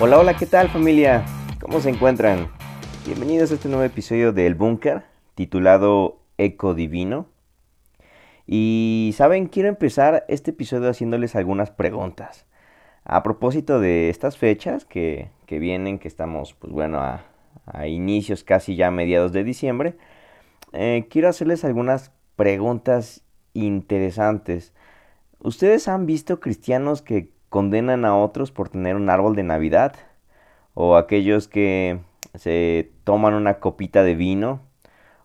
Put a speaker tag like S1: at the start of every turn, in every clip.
S1: Hola, hola, ¿qué tal familia? ¿Cómo se encuentran? Bienvenidos a este nuevo episodio del Búnker, titulado Eco Divino. Y saben, quiero empezar este episodio haciéndoles algunas preguntas. A propósito de estas fechas que, vienen, que estamos, pues bueno, a, inicios casi ya mediados de diciembre, eh, quiero hacerles algunas preguntas interesantes. ¿Ustedes han visto cristianos que condenan a otros por tener un árbol de Navidad? ¿O aquellos que se toman una copita de vino?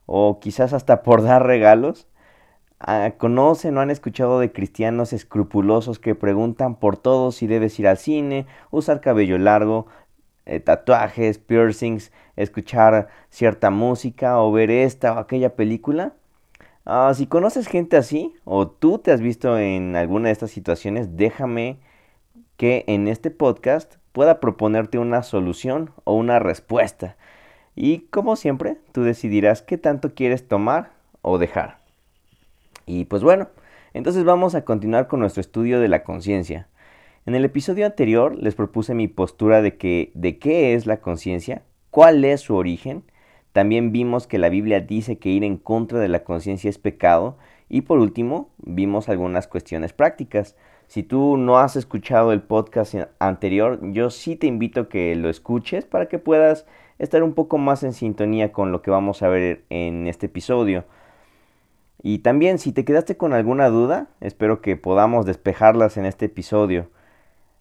S1: ¿O quizás hasta por dar regalos? Ah, ¿Conocen o han escuchado de cristianos escrupulosos que preguntan por todo si debes ir al cine, usar cabello largo, eh, tatuajes, piercings, escuchar cierta música o ver esta o aquella película? Ah, si conoces gente así o tú te has visto en alguna de estas situaciones, déjame que en este podcast pueda proponerte una solución o una respuesta. Y como siempre, tú decidirás qué tanto quieres tomar o dejar. Y pues bueno, entonces vamos a continuar con nuestro estudio de la conciencia. En el episodio anterior les propuse mi postura de que de qué es la conciencia, cuál es su origen también vimos que la Biblia dice que ir en contra de la conciencia es pecado. Y por último, vimos algunas cuestiones prácticas. Si tú no has escuchado el podcast anterior, yo sí te invito a que lo escuches para que puedas estar un poco más en sintonía con lo que vamos a ver en este episodio. Y también si te quedaste con alguna duda, espero que podamos despejarlas en este episodio.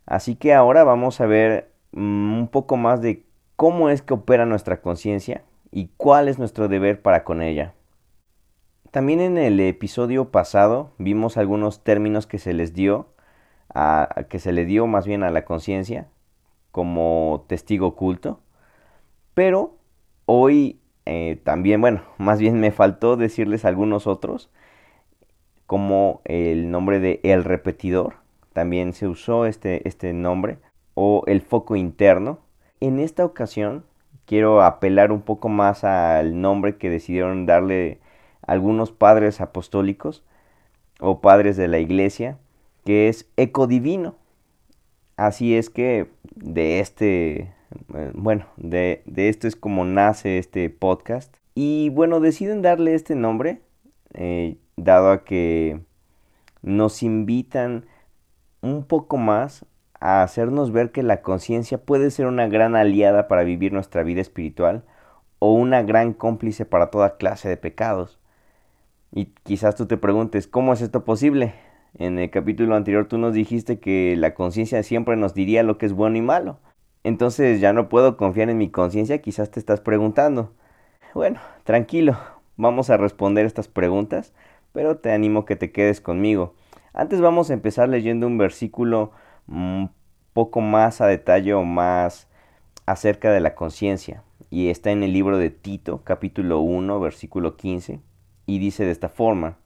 S1: Así que ahora vamos a ver mm, un poco más de cómo es que opera nuestra conciencia, y cuál es nuestro deber para con ella. También en el episodio pasado vimos algunos términos que se les dio, a, que se le dio más bien a la conciencia como testigo oculto, pero hoy eh, también, bueno, más bien me faltó decirles algunos otros, como el nombre de el repetidor, también se usó este, este nombre, o el foco interno. En esta ocasión quiero apelar un poco más al nombre que decidieron darle algunos padres apostólicos o padres de la iglesia, que es ecodivino. Así es que de este, eh, bueno, de, esto es como nace este podcast. Y bueno, deciden darle este nombre, eh, dado a que nos invitan un poco más a hacernos ver que la conciencia puede ser una gran aliada para vivir nuestra vida espiritual o una gran cómplice para toda clase de pecados. Y quizás tú te preguntes, ¿cómo es esto posible? En el capítulo anterior tú nos dijiste que la conciencia siempre nos diría lo que es bueno y malo. Entonces ya no puedo confiar en mi conciencia, quizás te estás preguntando. Bueno, tranquilo, vamos a responder estas preguntas, pero te animo que te quedes conmigo. Antes vamos a empezar leyendo un versículo un poco más a detalle o más acerca de la conciencia. Y está en el libro de Tito, capítulo 1, versículo 15, y dice de esta forma,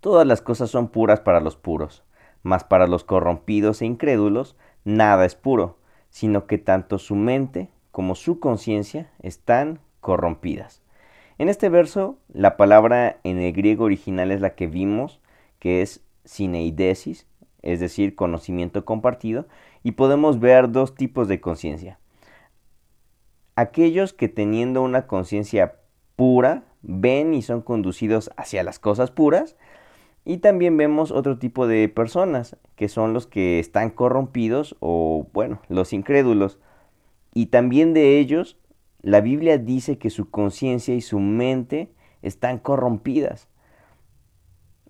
S1: Todas las cosas son puras para los puros, mas para los corrompidos e incrédulos nada es puro, sino que tanto su mente como su conciencia están corrompidas. En este verso, la palabra en el griego original es la que vimos, que es sineidesis, es decir, conocimiento compartido, y podemos ver dos tipos de conciencia. Aquellos que teniendo una conciencia pura ven y son conducidos hacia las cosas puras, y también vemos otro tipo de personas, que son los que están corrompidos o, bueno, los incrédulos. Y también de ellos, la Biblia dice que su conciencia y su mente están corrompidas.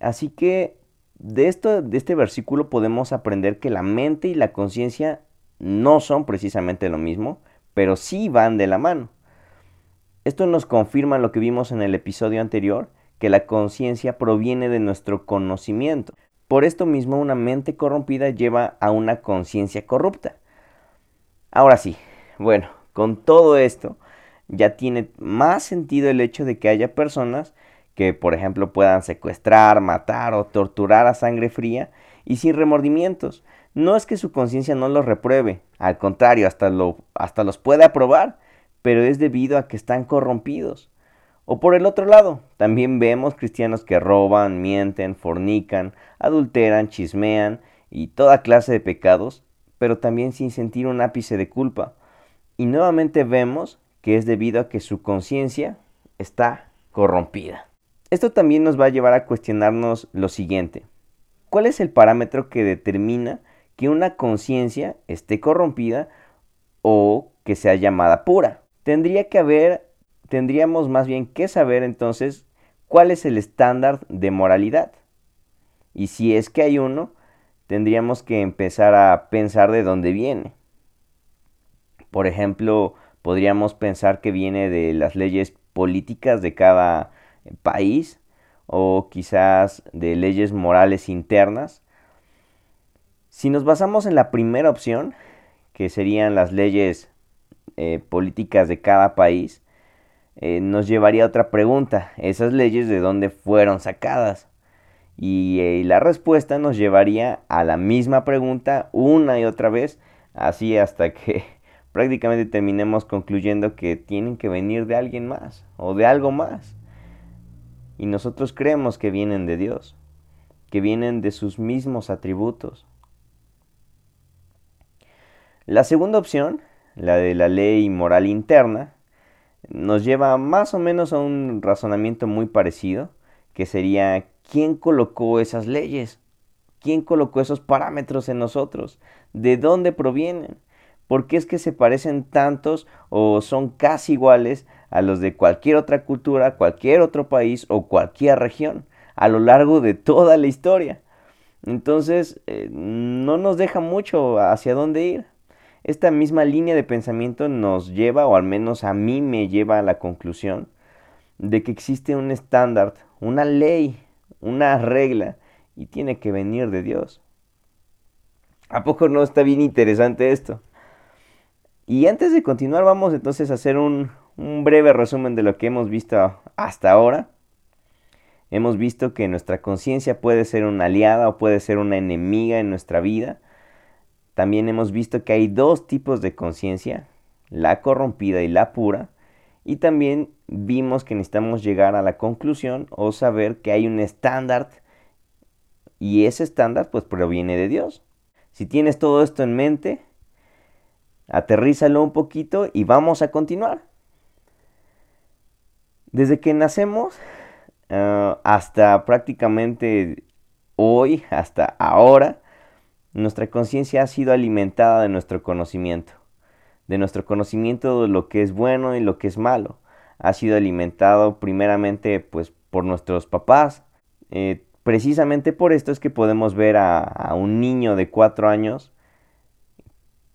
S1: Así que de, esto, de este versículo podemos aprender que la mente y la conciencia no son precisamente lo mismo, pero sí van de la mano. Esto nos confirma lo que vimos en el episodio anterior, que la conciencia proviene de nuestro conocimiento. Por esto mismo una mente corrompida lleva a una conciencia corrupta. Ahora sí, bueno, con todo esto ya tiene más sentido el hecho de que haya personas que por ejemplo puedan secuestrar, matar o torturar a sangre fría y sin remordimientos. No es que su conciencia no los repruebe, al contrario, hasta, lo, hasta los puede aprobar, pero es debido a que están corrompidos. O por el otro lado, también vemos cristianos que roban, mienten, fornican, adulteran, chismean y toda clase de pecados, pero también sin sentir un ápice de culpa. Y nuevamente vemos que es debido a que su conciencia está corrompida. Esto también nos va a llevar a cuestionarnos lo siguiente. ¿Cuál es el parámetro que determina que una conciencia esté corrompida o que sea llamada pura? Tendría que haber, tendríamos más bien que saber entonces cuál es el estándar de moralidad. Y si es que hay uno, tendríamos que empezar a pensar de dónde viene. Por ejemplo, podríamos pensar que viene de las leyes políticas de cada país o quizás de leyes morales internas. Si nos basamos en la primera opción, que serían las leyes eh, políticas de cada país, eh, nos llevaría a otra pregunta. ¿Esas leyes de dónde fueron sacadas? Y, la respuesta nos llevaría a la misma pregunta una y otra vez, así hasta que prácticamente terminemos concluyendo que tienen que venir de alguien más o de algo más. Y nosotros creemos que vienen de Dios, que vienen de sus mismos atributos. La segunda opción, la de la ley moral interna, nos lleva más o menos a un razonamiento muy parecido, que sería ¿quién colocó esas leyes? ¿Quién colocó esos parámetros en nosotros? ¿De dónde provienen? ¿Por qué es que se parecen tantos o son casi iguales a los de cualquier otra cultura, cualquier otro país o cualquier región a lo largo de toda la historia? Entonces, eh, no nos deja mucho hacia dónde ir. Esta misma línea de pensamiento nos lleva, o al menos a mí me lleva a la conclusión, de que existe un estándar, una ley una regla y tiene que venir de Dios. ¿A poco no está bien interesante esto? Y antes de continuar vamos entonces a hacer un, un breve resumen de lo que hemos visto hasta ahora. Hemos visto que nuestra conciencia puede ser una aliada o puede ser una enemiga en nuestra vida. También hemos visto que hay dos tipos de conciencia, la corrompida y la pura. Y también vimos que necesitamos llegar a la conclusión o saber que hay un estándar y ese estándar pues proviene de Dios. Si tienes todo esto en mente, aterrízalo un poquito y vamos a continuar. Desde que nacemos ah, hasta prácticamente hoy, hasta ahora, nuestra conciencia ha sido alimentada de nuestro conocimiento de nuestro conocimiento de lo que es bueno y lo que es malo. Ha sido alimentado primeramente pues por nuestros papás. Eh, precisamente por esto es que podemos ver a, un niño de cuatro años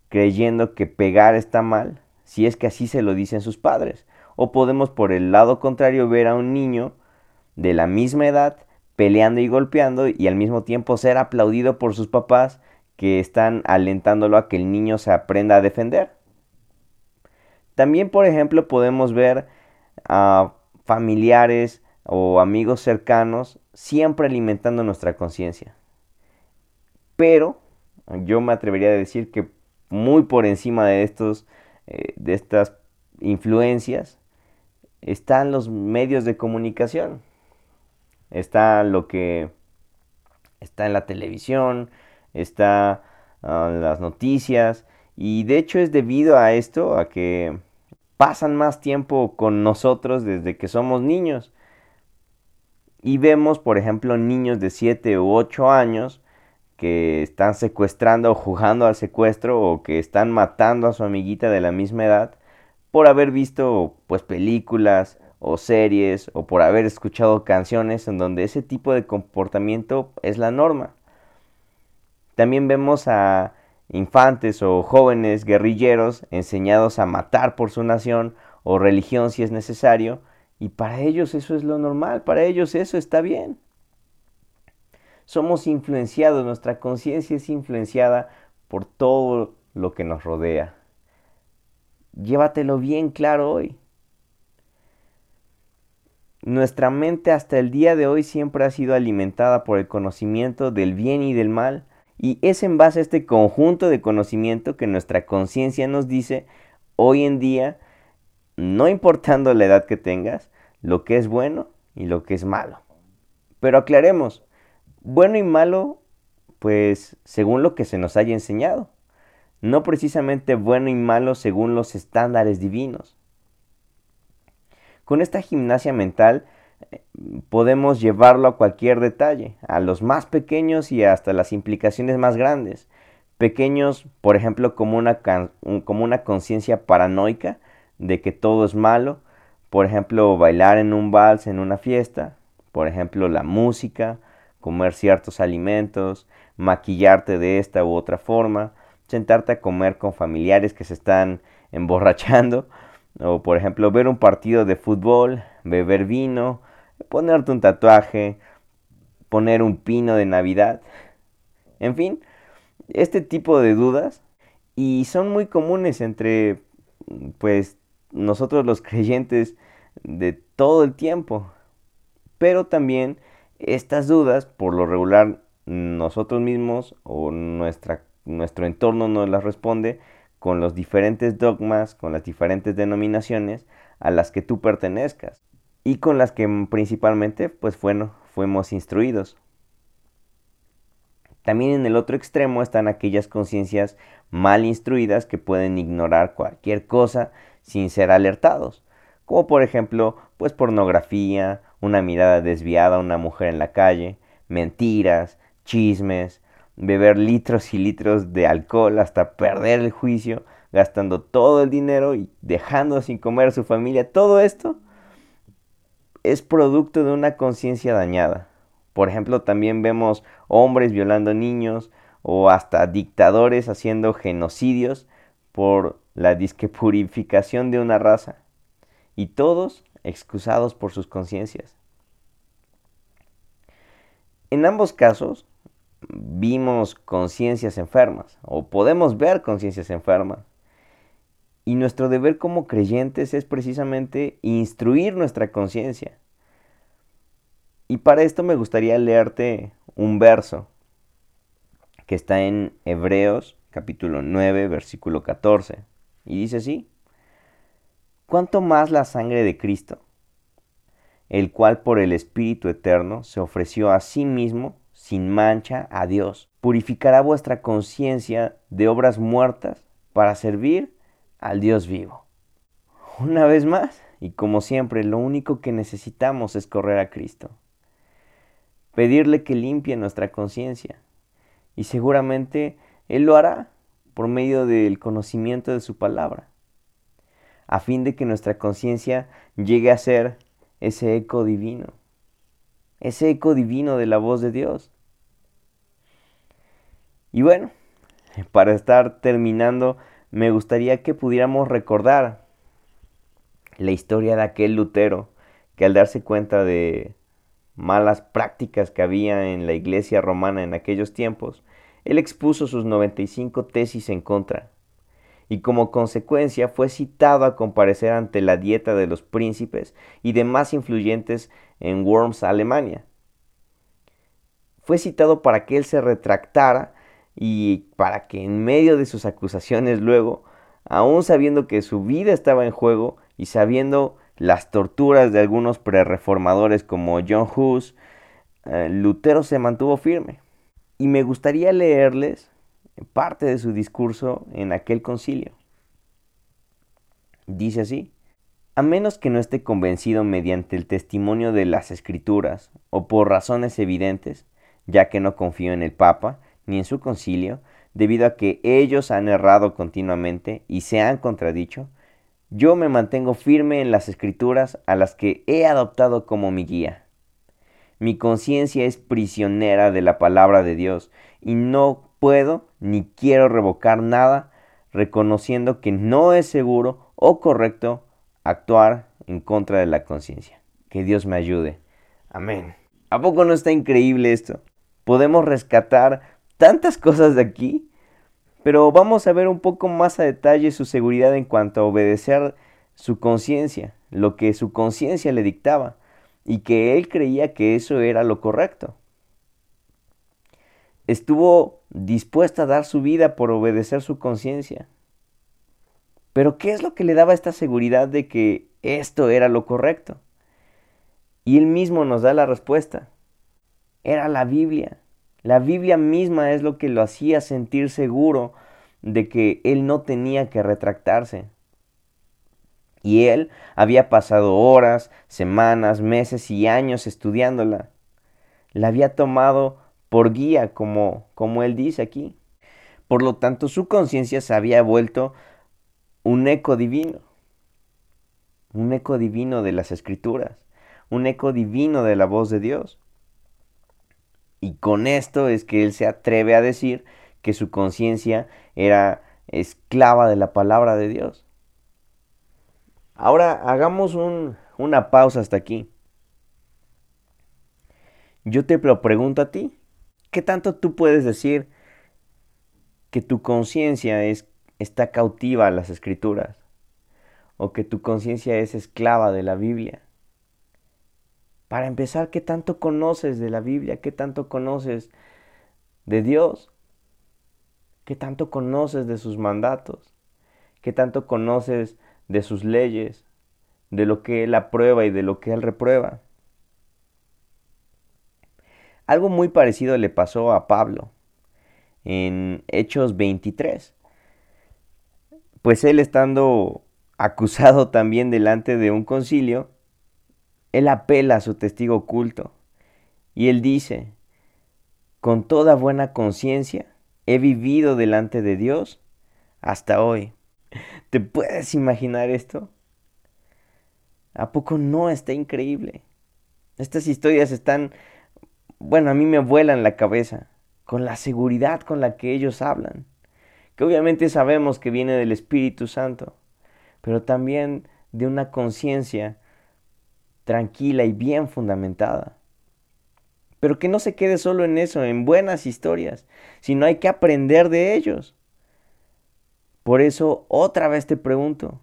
S1: creyendo que pegar está mal, si es que así se lo dicen sus padres. O podemos por el lado contrario ver a un niño de la misma edad peleando y golpeando y al mismo tiempo ser aplaudido por sus papás que están alentándolo a que el niño se aprenda a defender. También, por ejemplo, podemos ver a familiares o amigos cercanos siempre alimentando nuestra conciencia. Pero yo me atrevería a decir que muy por encima de, estos, eh, de estas influencias están los medios de comunicación. Está lo que está en la televisión, está ah, las noticias, y de hecho es debido a esto, a que pasan más tiempo con nosotros desde que somos niños. Y vemos, por ejemplo, niños de 7 u 8 años que están secuestrando o jugando al secuestro o que están matando a su amiguita de la misma edad por haber visto pues películas o series o por haber escuchado canciones en donde ese tipo de comportamiento es la norma. También vemos a infantes o jóvenes guerrilleros enseñados a matar por su nación o religión si es necesario, y para ellos eso es lo normal, para ellos eso está bien. Somos influenciados, nuestra conciencia es influenciada por todo lo que nos rodea. Llévatelo bien claro hoy. Nuestra mente hasta el día de hoy siempre ha sido alimentada por el conocimiento del bien y del mal, y es en base a este conjunto de conocimiento que nuestra conciencia nos dice hoy en día, no importando la edad que tengas, lo que es bueno y lo que es malo. Pero aclaremos, bueno y malo, pues según lo que se nos haya enseñado. no precisamente bueno y malo según los estándares divinos. Con esta gimnasia mental eh, podemos llevarlo a cualquier detalle, a los más pequeños y hasta las implicaciones más grandes. Pequeños, por ejemplo, como una, como una conciencia paranoica de que todo es malo, por ejemplo, bailar en un vals en una fiesta, por ejemplo, la música, comer ciertos alimentos, maquillarte de esta u otra forma, sentarte a comer con familiares que se están emborrachando, o por ejemplo ver un partido de fútbol, beber vino, ponerte un tatuaje, poner un pino de Navidad. En fin, este tipo de dudas y son muy comunes entre pues nosotros los creyentes de todo el tiempo. Pero también estas dudas por lo regular nosotros mismos o nuestra, nuestro entorno nos las responde con los diferentes dogmas, con las diferentes denominaciones a las que tú pertenezcas y con las que principalmente pues fuimos instruidos. También en el otro extremo están aquellas conciencias mal instruidas que pueden ignorar cualquier cosa sin ser alertados, como por ejemplo pues pornografía, una mirada desviada a una mujer en la calle, mentiras, chismes, beber litros y litros de alcohol hasta perder el juicio, gastando todo el dinero y dejando sin comer a su familia, todo esto es producto de una conciencia dañada. Por ejemplo, también vemos hombres violando niños o hasta dictadores haciendo genocidios por la disque purificación de una raza. Y todos excusados por sus conciencias. En ambos casos, vimos conciencias enfermas o podemos ver conciencias enfermas. Y nuestro deber como creyentes es precisamente instruir nuestra conciencia. Y para esto me gustaría leerte un verso que está en Hebreos capítulo 9 versículo 14. Y dice así, ¿cuánto más la sangre de Cristo, el cual por el Espíritu Eterno se ofreció a sí mismo sin mancha a Dios. Purificará vuestra conciencia de obras muertas para servir al Dios vivo. Una vez más, y como siempre, lo único que necesitamos es correr a Cristo. Pedirle que limpie nuestra conciencia. Y seguramente Él lo hará por medio del conocimiento de su palabra. A fin de que nuestra conciencia llegue a ser ese eco divino. Ese eco divino de la voz de Dios. Y bueno, para estar terminando, me gustaría que pudiéramos recordar la historia de aquel Lutero que al darse cuenta de malas prácticas que había en la iglesia romana en aquellos tiempos, él expuso sus 95 tesis en contra, y como consecuencia fue citado a comparecer ante la dieta de los príncipes y demás influyentes en Worms, Alemania. Fue citado para que él se retractara y para que en medio de sus acusaciones luego, aún sabiendo que su vida estaba en juego y sabiendo las torturas de algunos prereformadores como John Hus, eh, Lutero se mantuvo firme. Y me gustaría leerles parte de su discurso en aquel concilio. Dice así, a menos que no esté convencido mediante el testimonio de las escrituras o por razones evidentes, ya que no confío en el Papa, ni en su concilio, debido a que ellos han errado continuamente y se han contradicho, yo me mantengo firme en las escrituras a las que he adoptado como mi guía. Mi conciencia es prisionera de la palabra de Dios y no puedo ni quiero revocar nada reconociendo que no es seguro o correcto actuar en contra de la conciencia. Que Dios me ayude. Amén. ¿A poco no está increíble esto? Podemos rescatar tantas cosas de aquí, pero vamos a ver un poco más a detalle su seguridad en cuanto a obedecer su conciencia, lo que su conciencia le dictaba, y que él creía que eso era lo correcto. Estuvo dispuesta a dar su vida por obedecer su conciencia. Pero ¿qué es lo que le daba esta seguridad de que esto era lo correcto? Y él mismo nos da la respuesta. Era la Biblia. La Biblia misma es lo que lo hacía sentir seguro de que él no tenía que retractarse. Y él había pasado horas, semanas, meses y años estudiándola. La había tomado por guía, como, como él dice aquí. Por lo tanto, su conciencia se había vuelto un eco divino. Un eco divino de las escrituras. Un eco divino de la voz de Dios. Y con esto es que él se atreve a decir que su conciencia era esclava de la palabra de Dios. Ahora hagamos una pausa hasta aquí. Yo te lo pregunto a ti, ¿qué tanto tú puedes decir que tu conciencia está cautiva a las escrituras? ¿O que tu conciencia es esclava de la Biblia? Para empezar, ¿qué tanto conoces de la Biblia? ¿Qué tanto conoces de Dios? ¿Qué tanto conoces de sus mandatos? ¿Qué tanto conoces de sus leyes? De lo que Él aprueba y de lo que Él reprueba. Algo muy parecido le pasó a Pablo en Hechos 23. Pues él estando acusado también delante de un concilio, él apela a su testigo oculto y él dice, con toda buena conciencia he vivido delante de Dios hasta hoy. ¿Te puedes imaginar esto? ¿A poco no está increíble? Estas historias están, bueno, a mí me vuelan la cabeza con la seguridad con la que ellos hablan, que obviamente sabemos que viene del Espíritu Santo, pero también de una conciencia tranquila y bien fundamentada. Pero que no se quede solo en eso, en buenas historias, sino hay que aprender de ellos. Por eso otra vez te pregunto,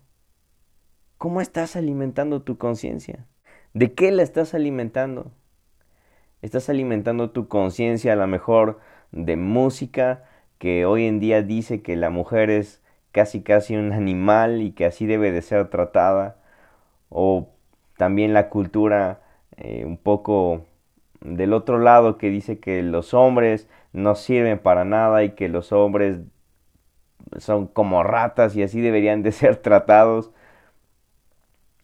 S1: ¿cómo estás alimentando tu conciencia? ¿De qué la estás alimentando? ¿Estás alimentando tu conciencia a lo mejor de música que hoy en día dice que la mujer es casi casi un animal y que así debe de ser tratada? ¿O también la cultura eh, un poco del otro lado que dice que los hombres no sirven para nada y que los hombres son como ratas y así deberían de ser tratados.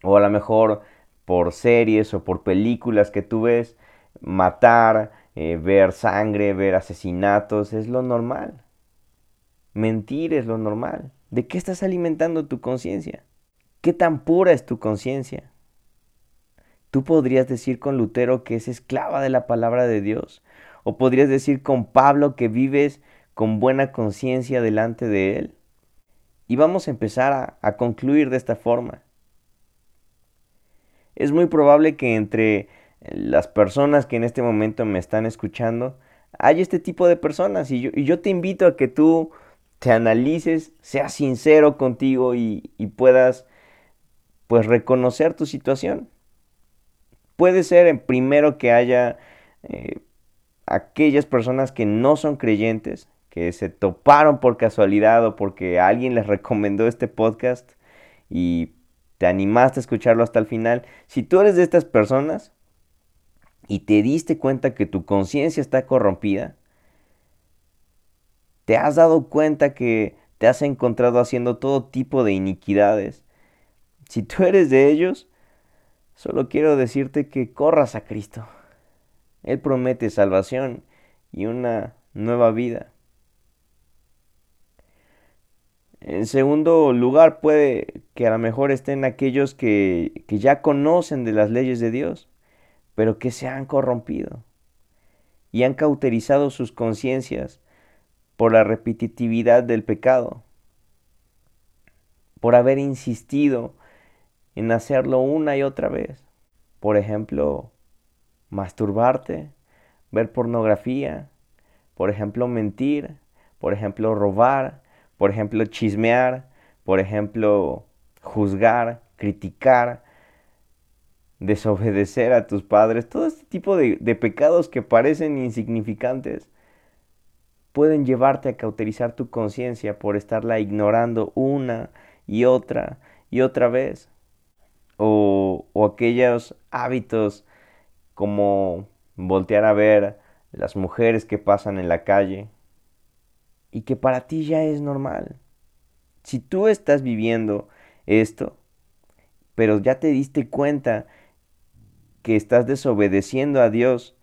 S1: O a lo mejor por series o por películas que tú ves, matar, eh, ver sangre, ver asesinatos, es lo normal. Mentir es lo normal. ¿De qué estás alimentando tu conciencia? ¿Qué tan pura es tu conciencia? Tú podrías decir con Lutero que es esclava de la palabra de Dios. O podrías decir con Pablo que vives con buena conciencia delante de Él. Y vamos a empezar a, a, concluir de esta forma. Es muy probable que entre las personas que en este momento me están escuchando, hay este tipo de personas. Y yo, te invito a que tú te analices, seas sincero contigo y, puedas pues reconocer tu situación. Puede ser en primero que haya eh, aquellas personas que no son creyentes, que se toparon por casualidad o porque alguien les recomendó este podcast y te animaste a escucharlo hasta el final. Si tú eres de estas personas y te diste cuenta que tu conciencia está corrompida, te has dado cuenta que te has encontrado haciendo todo tipo de iniquidades. Si tú eres de ellos, Solo quiero decirte que corras a Cristo. Él promete salvación y una nueva vida. En segundo lugar, puede que a lo mejor estén aquellos que, que ya conocen de las leyes de Dios, pero que se han corrompido y han cauterizado sus conciencias por la repetitividad del pecado, por haber insistido en hacerlo una y otra vez. Por ejemplo, masturbarte, ver pornografía, por ejemplo, mentir, por ejemplo, robar, por ejemplo, chismear, por ejemplo, juzgar, criticar, desobedecer a tus padres, todo este tipo de, pecados que parecen insignificantes pueden llevarte a cauterizar tu conciencia por estarla ignorando una y otra y otra vez o, aquellos hábitos como voltear a ver las mujeres que pasan en la calle, y que para ti ya es normal. Si tú estás viviendo esto, pero ya te diste cuenta que estás desobedeciendo a Dios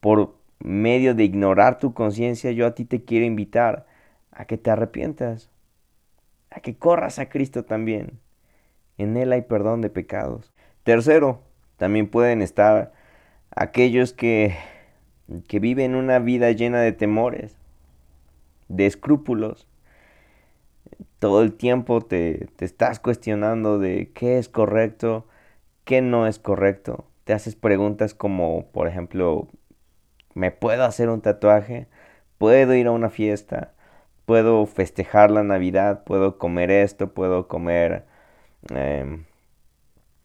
S1: por medio de ignorar tu conciencia, yo a ti te quiero invitar a que te arrepientas, a que corras a Cristo también. En Él hay perdón de pecados. Tercero, también pueden estar aquellos que, que viven una vida llena de temores, de escrúpulos. Todo el tiempo te, te estás cuestionando de qué es correcto, qué no es correcto. Te haces preguntas como, por ejemplo, ¿me puedo hacer un tatuaje? ¿Puedo ir a una fiesta? ¿Puedo festejar la Navidad? ¿Puedo comer esto? ¿Puedo comer em,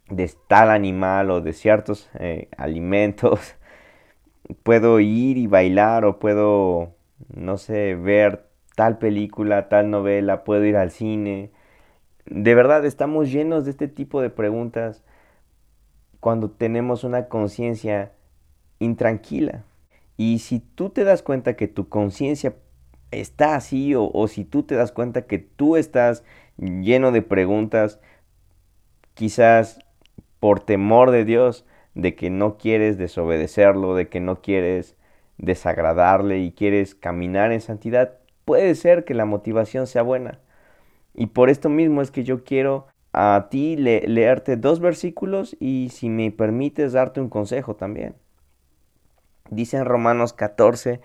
S1: de tal animal o de ciertos eh, alimentos? ¿Puedo ir y bailar o puedo no sé, ver tal película, tal novela, puedo ir al cine. De verdad, estamos llenos de este tipo de preguntas cuando tenemos una conciencia intranquila. Y si tú te das cuenta que tu conciencia está así o, o, si tú te das cuenta que tú estás lleno de preguntas, quizás por temor de Dios, de que no quieres desobedecerlo, de que no quieres desagradarle y quieres caminar en santidad, puede ser que la motivación sea buena. Y por esto mismo es que yo quiero a ti leerte dos versículos y si me permites darte un consejo también. Dice en Romanos 14,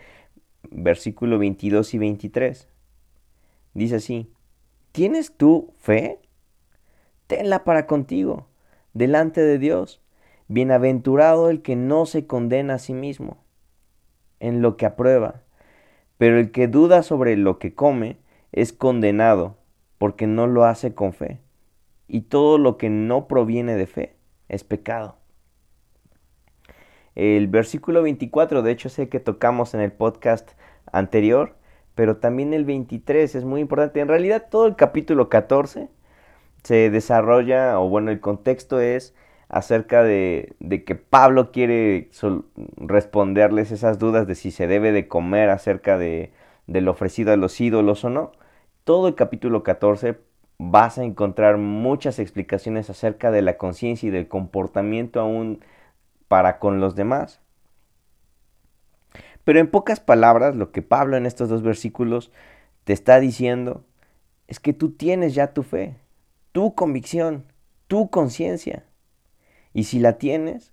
S1: versículo 22 y 23. Dice así, ¿tienes tú fe? Tenla para contigo, delante de Dios. Bienaventurado el que no se condena a sí mismo en lo que aprueba, pero el que duda sobre lo que come es condenado porque no lo hace con fe. Y todo lo que no proviene de fe es pecado. El versículo 24, de hecho sé que tocamos en el podcast anterior, pero también el 23 es muy importante. En realidad todo el capítulo 14 se desarrolla, o bueno, el contexto es acerca de, que Pablo quiere responderles esas dudas de si se debe de comer acerca de, lo ofrecido a los ídolos o no. Todo el capítulo 14 vas a encontrar muchas explicaciones acerca de la conciencia y del comportamiento aún para con los demás. Pero en pocas palabras, lo que Pablo en estos dos versículos te está diciendo es que tú tienes ya tu fe, tu convicción, tu conciencia. Y si la tienes,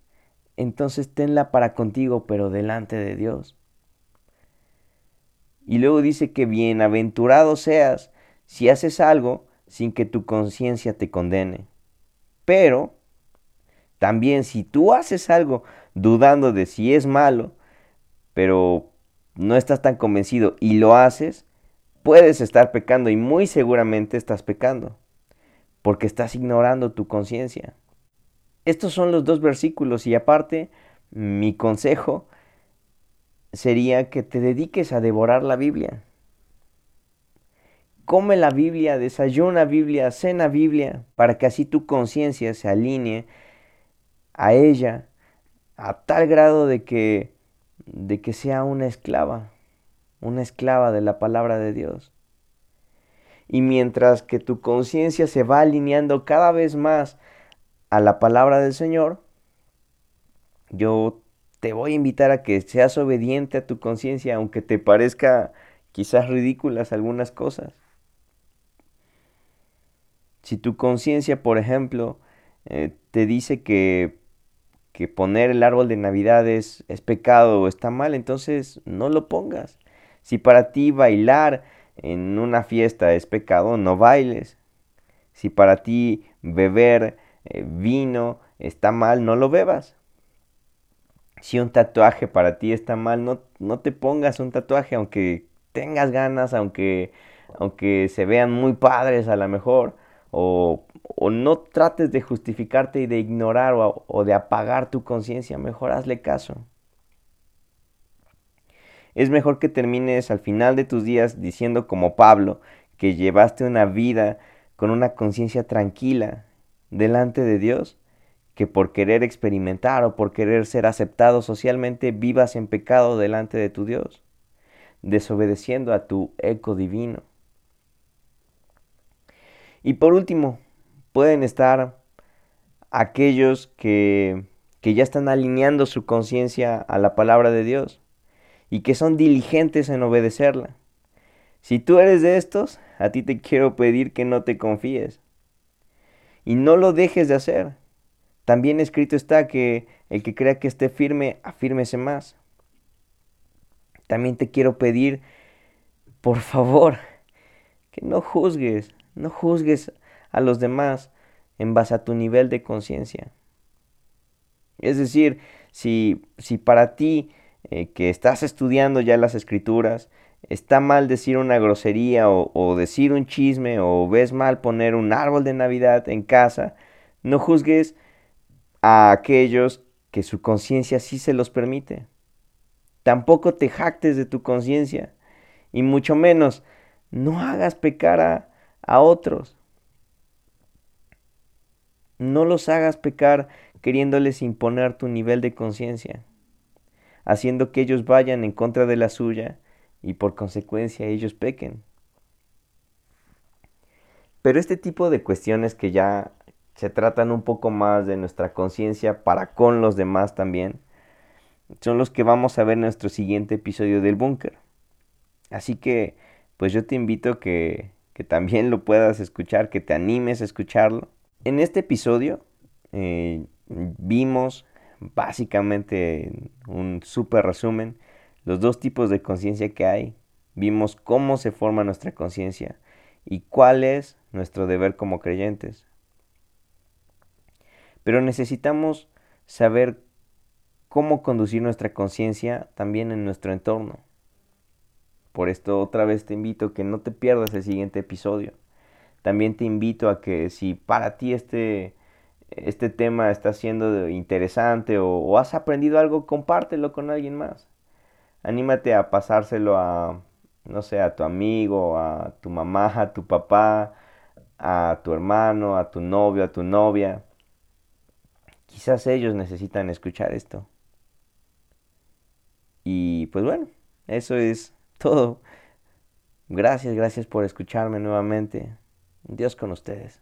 S1: entonces tenla para contigo, pero delante de Dios. Y luego dice que bienaventurado seas si haces algo sin que tu conciencia te condene. Pero también si tú haces algo dudando de si es malo, pero no estás tan convencido y lo haces, puedes estar pecando y muy seguramente estás pecando, porque estás ignorando tu conciencia. Estos son los dos versículos y aparte mi consejo sería que te dediques a devorar la Biblia. Come la Biblia, desayuna Biblia, cena Biblia, para que así tu conciencia se alinee a ella a tal grado de que de que sea una esclava, una esclava de la palabra de Dios. Y mientras que tu conciencia se va alineando cada vez más a la palabra del Señor, yo te voy a invitar a que seas obediente a tu conciencia, aunque te parezca quizás ridículas algunas cosas. Si tu conciencia, por ejemplo, eh, te dice que, que, poner el árbol de Navidad es, pecado o está mal, entonces no lo pongas. Si para ti bailar en una fiesta es pecado, no bailes. Si para ti beber eh, vino está mal, no lo bebas. Si un tatuaje para ti está mal, no, no te pongas un tatuaje, aunque tengas ganas, aunque, aunque se vean muy padres a lo mejor, o, o no trates de justificarte y de ignorar o, o de apagar tu conciencia, mejor hazle caso. Es mejor que termines al final de tus días diciendo como Pablo, que llevaste una vida con una conciencia tranquila, delante de Dios que por querer experimentar o por querer ser aceptado socialmente vivas en pecado delante de tu Dios. desobedeciendo a tu eco divino. Y por último, pueden estar aquellos que, que ya están alineando su conciencia a la palabra de Dios y que son diligentes en obedecerla. Si tú eres de estos, a ti te quiero pedir que no te confíes y no lo dejes de hacer. También escrito está que el que crea que esté firme, afírmese más. También te quiero pedir, por favor, que no juzgues, no juzgues a los demás en base a tu nivel de conciencia. Es decir, si, si para ti eh, que estás estudiando ya las escrituras, está mal decir una grosería o, o, decir un chisme o ves mal poner un árbol de Navidad en casa, no juzgues a aquellos que su conciencia sí se los permite. Tampoco te jactes de tu conciencia y mucho menos no hagas pecar a, a otros. No los hagas pecar queriéndoles imponer tu nivel de conciencia, haciendo que ellos vayan en contra de la suya y por consecuencia ellos pequen. Pero este tipo de cuestiones que ya se tratan un poco más de nuestra conciencia para con los demás también, son los que vamos a ver en nuestro siguiente episodio del búnker. Así que, pues yo te invito que que también lo puedas escuchar, que te animes a escucharlo. En este episodio eh, vimos básicamente un súper resumen los dos tipos de conciencia que hay. Vimos cómo se forma nuestra conciencia y cuál es nuestro deber como creyentes. Pero necesitamos saber cómo conducir nuestra conciencia también en nuestro entorno. Por esto otra vez te invito a que no te pierdas el siguiente episodio. También te invito a que si para ti este, este tema está siendo interesante o, has aprendido algo, compártelo con alguien más. Anímate a pasárselo a, no sé, a tu amigo, a tu mamá, a tu papá, a tu hermano, a tu novio, a tu novia. Quizás ellos necesitan escuchar esto. Y pues bueno, eso es todo. Gracias, gracias por escucharme nuevamente. Dios con ustedes.